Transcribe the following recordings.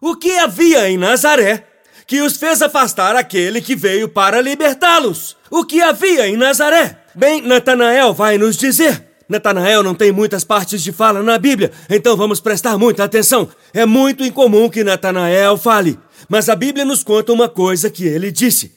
O que havia em Nazaré que os fez afastar aquele que veio para libertá-los? O que havia em Nazaré? Bem, Natanael vai nos dizer. Natanael não tem muitas partes de fala na Bíblia, então vamos prestar muita atenção. É muito incomum que Natanael fale, mas a Bíblia nos conta uma coisa que ele disse.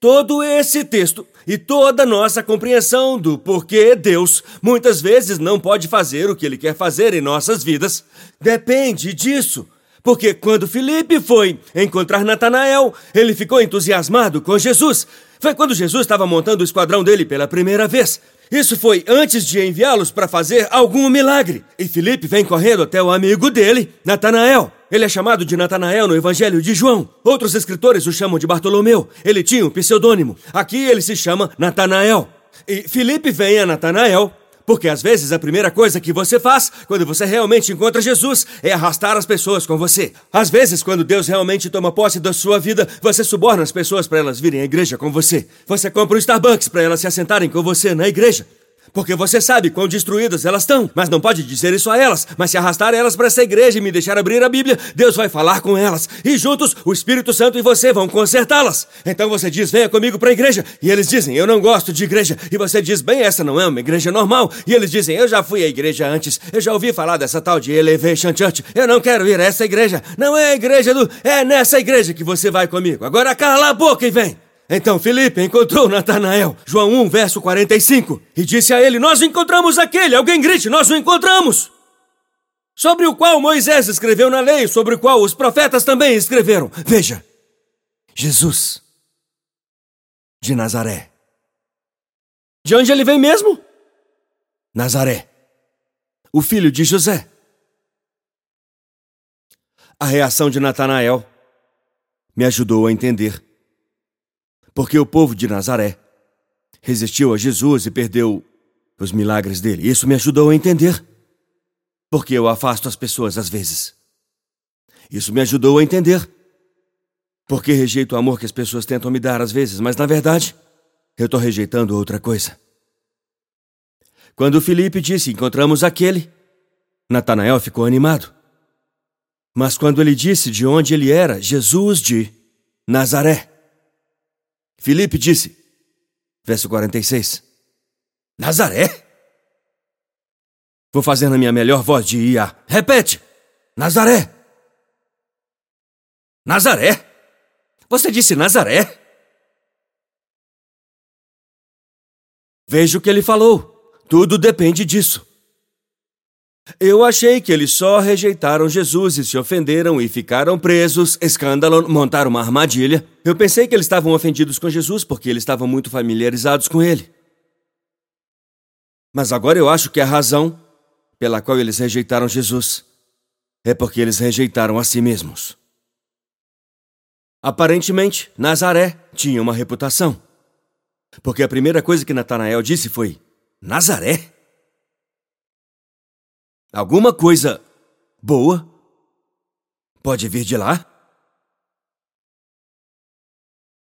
Todo esse texto e toda nossa compreensão do porquê Deus muitas vezes não pode fazer o que ele quer fazer em nossas vidas depende disso. Porque quando Felipe foi encontrar Natanael, ele ficou entusiasmado com Jesus. Foi quando Jesus estava montando o esquadrão dele pela primeira vez. Isso foi antes de enviá-los para fazer algum milagre. E Felipe vem correndo até o amigo dele, Natanael. Ele é chamado de Natanael no Evangelho de João. Outros escritores o chamam de Bartolomeu. Ele tinha um pseudônimo. Aqui ele se chama Natanael. E Felipe vem a Natanael porque às vezes a primeira coisa que você faz quando você realmente encontra Jesus é arrastar as pessoas com você. Às vezes, quando Deus realmente toma posse da sua vida, você suborna as pessoas para elas virem à igreja com você. Você compra um Starbucks para elas se assentarem com você na igreja. Porque você sabe quão destruídas elas estão, mas não pode dizer isso a elas. Mas se arrastar elas para essa igreja e me deixar abrir a Bíblia, Deus vai falar com elas. E juntos, o Espírito Santo e você vão consertá-las. Então você diz, venha comigo para a igreja. E eles dizem, eu não gosto de igreja. E você diz, bem, essa não é uma igreja normal. E eles dizem, eu já fui à igreja antes. Eu já ouvi falar dessa tal de Elevation Church. Eu não quero ir a essa igreja. Não é a igreja do. É nessa igreja que você vai comigo. Agora cala a boca e vem. Então Felipe encontrou Natanael, João 1, verso 45, e disse a ele: Nós encontramos aquele, alguém grite, nós o encontramos! Sobre o qual Moisés escreveu na lei, sobre o qual os profetas também escreveram. Veja, Jesus de Nazaré. De onde ele vem mesmo? Nazaré, o filho de José. A reação de Natanael me ajudou a entender porque o povo de Nazaré resistiu a Jesus e perdeu os milagres dele. Isso me ajudou a entender porque eu afasto as pessoas às vezes. Isso me ajudou a entender porque rejeito o amor que as pessoas tentam me dar às vezes, mas na verdade eu estou rejeitando outra coisa. Quando Felipe disse encontramos aquele, Natanael ficou animado. Mas quando ele disse de onde ele era, Jesus de Nazaré, Filipe disse, verso 46, Nazaré? Vou fazer na minha melhor voz de IA. Repete! Nazaré! Nazaré? Você disse Nazaré? Veja o que ele falou. Tudo depende disso. Eu achei que eles só rejeitaram Jesus e se ofenderam e ficaram presos, escândalo, montaram uma armadilha. Eu pensei que eles estavam ofendidos com Jesus porque eles estavam muito familiarizados com ele. Mas agora eu acho que a razão pela qual eles rejeitaram Jesus é porque eles rejeitaram a si mesmos. Aparentemente, Nazaré tinha uma reputação. Porque a primeira coisa que Natanael disse foi: Nazaré? Alguma coisa boa pode vir de lá?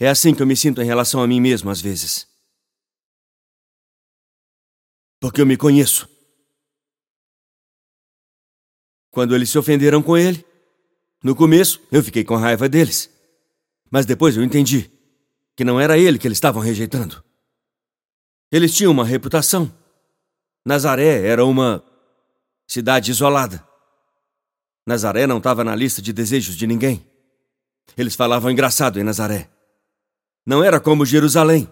É assim que eu me sinto em relação a mim mesmo às vezes. Porque eu me conheço. Quando eles se ofenderam com ele, no começo eu fiquei com raiva deles. Mas depois eu entendi que não era ele que eles estavam rejeitando. Eles tinham uma reputação. Nazaré era uma cidade isolada. Nazaré não estava na lista de desejos de ninguém. Eles falavam engraçado em Nazaré. Não era como Jerusalém.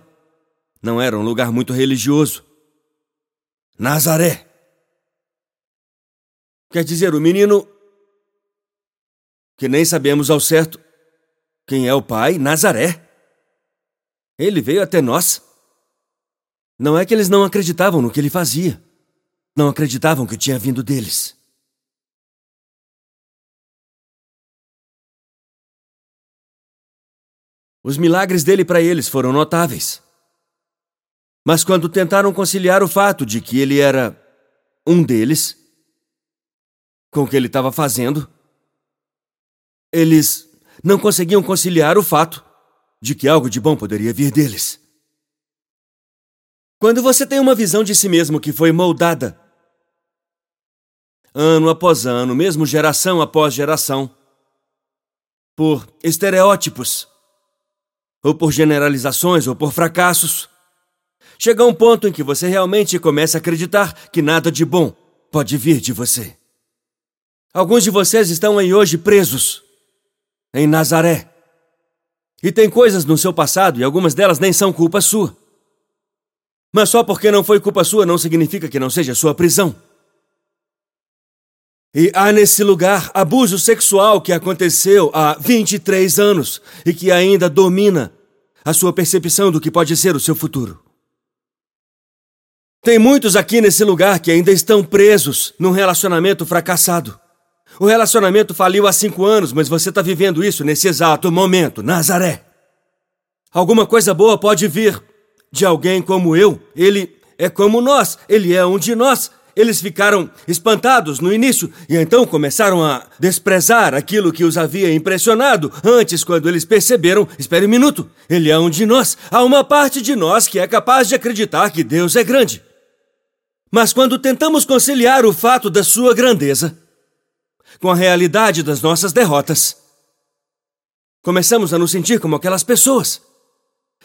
Não era um lugar muito religioso. Nazaré. Quer dizer, o menino. que nem sabemos ao certo quem é o pai, Nazaré. Ele veio até nós. Não é que eles não acreditavam no que ele fazia. Não acreditavam que tinha vindo deles. Os milagres dele para eles foram notáveis. Mas quando tentaram conciliar o fato de que ele era um deles com o que ele estava fazendo, eles não conseguiam conciliar o fato de que algo de bom poderia vir deles. Quando você tem uma visão de si mesmo que foi moldada, ano após ano, mesmo geração após geração, por estereótipos, ou por generalizações, ou por fracassos. Chega um ponto em que você realmente começa a acreditar que nada de bom pode vir de você. Alguns de vocês estão aí hoje presos, em Nazaré. E tem coisas no seu passado, e algumas delas nem são culpa sua. Mas só porque não foi culpa sua não significa que não seja sua prisão. E há nesse lugar abuso sexual que aconteceu há 23 anos e que ainda domina a sua percepção do que pode ser o seu futuro. Tem muitos aqui nesse lugar que ainda estão presos num relacionamento fracassado. O relacionamento faliu há cinco anos, mas você está vivendo isso nesse exato momento, Nazaré. Alguma coisa boa pode vir de alguém como eu. Ele é como nós, ele é um de nós. Eles ficaram espantados no início e então começaram a desprezar aquilo que os havia impressionado antes, quando eles perceberam: espere um minuto, ele é um de nós. Há uma parte de nós que é capaz de acreditar que Deus é grande. Mas quando tentamos conciliar o fato da sua grandeza com a realidade das nossas derrotas. Começamos a nos sentir como aquelas pessoas.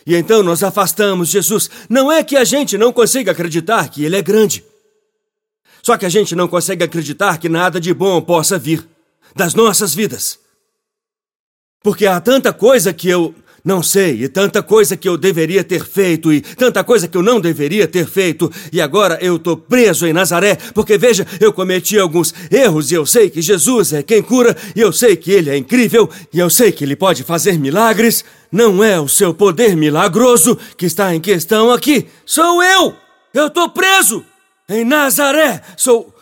E então nós afastamos Jesus. Não é que a gente não consiga acreditar que Ele é grande. Só que a gente não consegue acreditar que nada de bom possa vir das nossas vidas. Porque há tanta coisa que eu não sei, e tanta coisa que eu deveria ter feito, e tanta coisa que eu não deveria ter feito, e agora eu tô preso em Nazaré, porque veja, eu cometi alguns erros, e eu sei que Jesus é quem cura, e eu sei que Ele é incrível, e eu sei que Ele pode fazer milagres. Não é o seu poder milagroso que está em questão aqui, sou eu! Eu tô preso! Em Nazaré! Sou.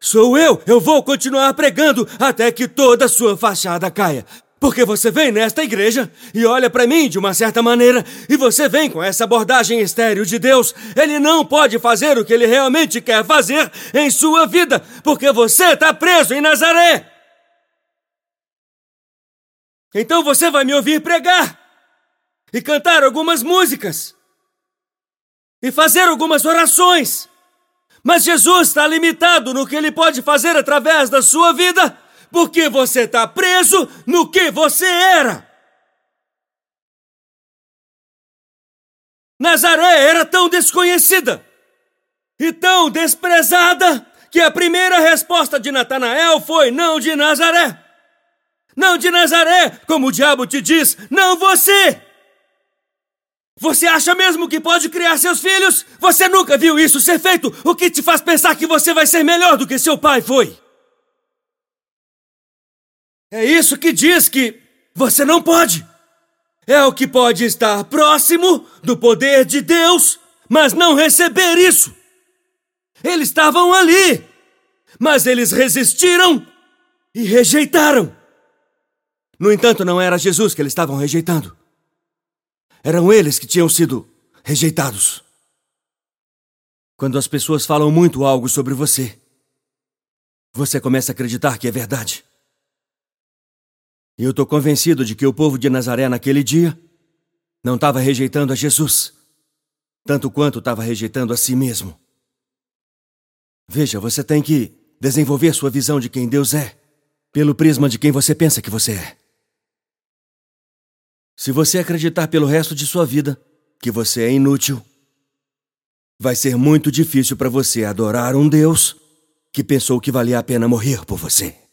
Sou eu! Eu vou continuar pregando até que toda a sua fachada caia. Porque você vem nesta igreja e olha para mim de uma certa maneira, e você vem com essa abordagem estéril de Deus. Ele não pode fazer o que ele realmente quer fazer em sua vida, porque você está preso em Nazaré. Então você vai me ouvir pregar e cantar algumas músicas e fazer algumas orações. Mas Jesus está limitado no que ele pode fazer através da sua vida porque você está preso no que você era. Nazaré era tão desconhecida e tão desprezada que a primeira resposta de Natanael foi não de Nazaré. Não de Nazaré, como o diabo te diz, não você. Você acha mesmo que pode criar seus filhos? Você nunca viu isso ser feito? O que te faz pensar que você vai ser melhor do que seu pai foi? É isso que diz que você não pode. É o que pode estar próximo do poder de Deus, mas não receber isso. Eles estavam ali, mas eles resistiram e rejeitaram. No entanto, não era Jesus que eles estavam rejeitando. Eram eles que tinham sido rejeitados. Quando as pessoas falam muito algo sobre você, você começa a acreditar que é verdade. E eu estou convencido de que o povo de Nazaré naquele dia não estava rejeitando a Jesus, tanto quanto estava rejeitando a si mesmo. Veja, você tem que desenvolver sua visão de quem Deus é, pelo prisma de quem você pensa que você é. Se você acreditar pelo resto de sua vida que você é inútil, vai ser muito difícil para você adorar um Deus que pensou que valia a pena morrer por você.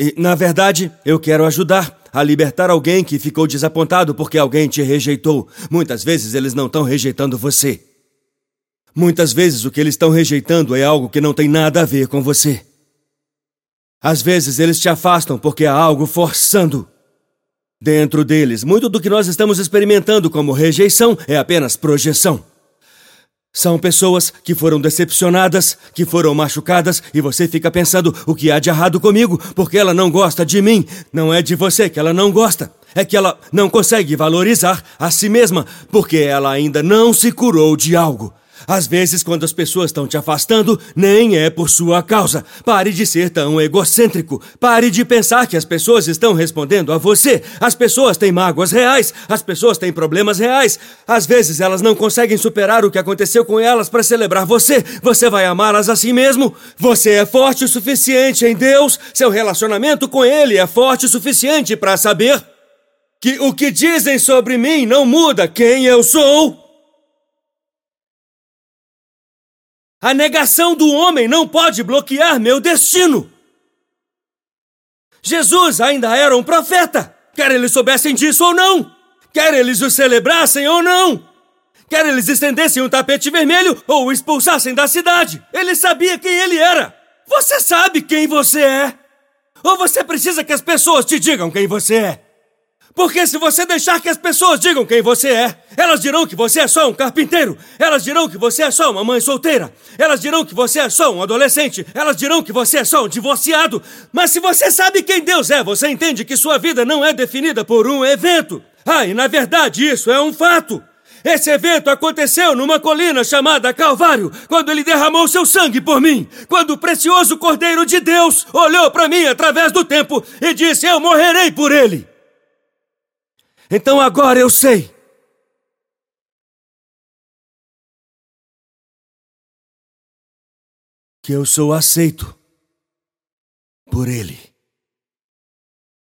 E, na verdade, eu quero ajudar a libertar alguém que ficou desapontado porque alguém te rejeitou. Muitas vezes eles não estão rejeitando você. Muitas vezes o que eles estão rejeitando é algo que não tem nada a ver com você. Às vezes eles te afastam porque há algo forçando. Dentro deles, muito do que nós estamos experimentando como rejeição é apenas projeção. São pessoas que foram decepcionadas, que foram machucadas, e você fica pensando o que há de errado comigo, porque ela não gosta de mim. Não é de você que ela não gosta. É que ela não consegue valorizar a si mesma, porque ela ainda não se curou de algo. Às vezes, quando as pessoas estão te afastando, nem é por sua causa. Pare de ser tão egocêntrico. Pare de pensar que as pessoas estão respondendo a você. As pessoas têm mágoas reais. As pessoas têm problemas reais. Às vezes, elas não conseguem superar o que aconteceu com elas para celebrar você. Você vai amá-las assim mesmo? Você é forte o suficiente em Deus? Seu relacionamento com Ele é forte o suficiente para saber que o que dizem sobre mim não muda quem eu sou? A negação do homem não pode bloquear meu destino. Jesus ainda era um profeta, quer eles soubessem disso ou não, quer eles o celebrassem ou não, quer eles estendessem um tapete vermelho ou o expulsassem da cidade. Ele sabia quem ele era. Você sabe quem você é? Ou você precisa que as pessoas te digam quem você é? Porque se você deixar que as pessoas digam quem você é, elas dirão que você é só um carpinteiro, elas dirão que você é só uma mãe solteira, elas dirão que você é só um adolescente, elas dirão que você é só um divorciado. Mas se você sabe quem Deus é, você entende que sua vida não é definida por um evento. Ah, e na verdade isso é um fato. Esse evento aconteceu numa colina chamada Calvário, quando ele derramou seu sangue por mim, quando o precioso Cordeiro de Deus olhou para mim através do tempo e disse: Eu morrerei por ele. Então agora eu sei. Que eu sou aceito por Ele.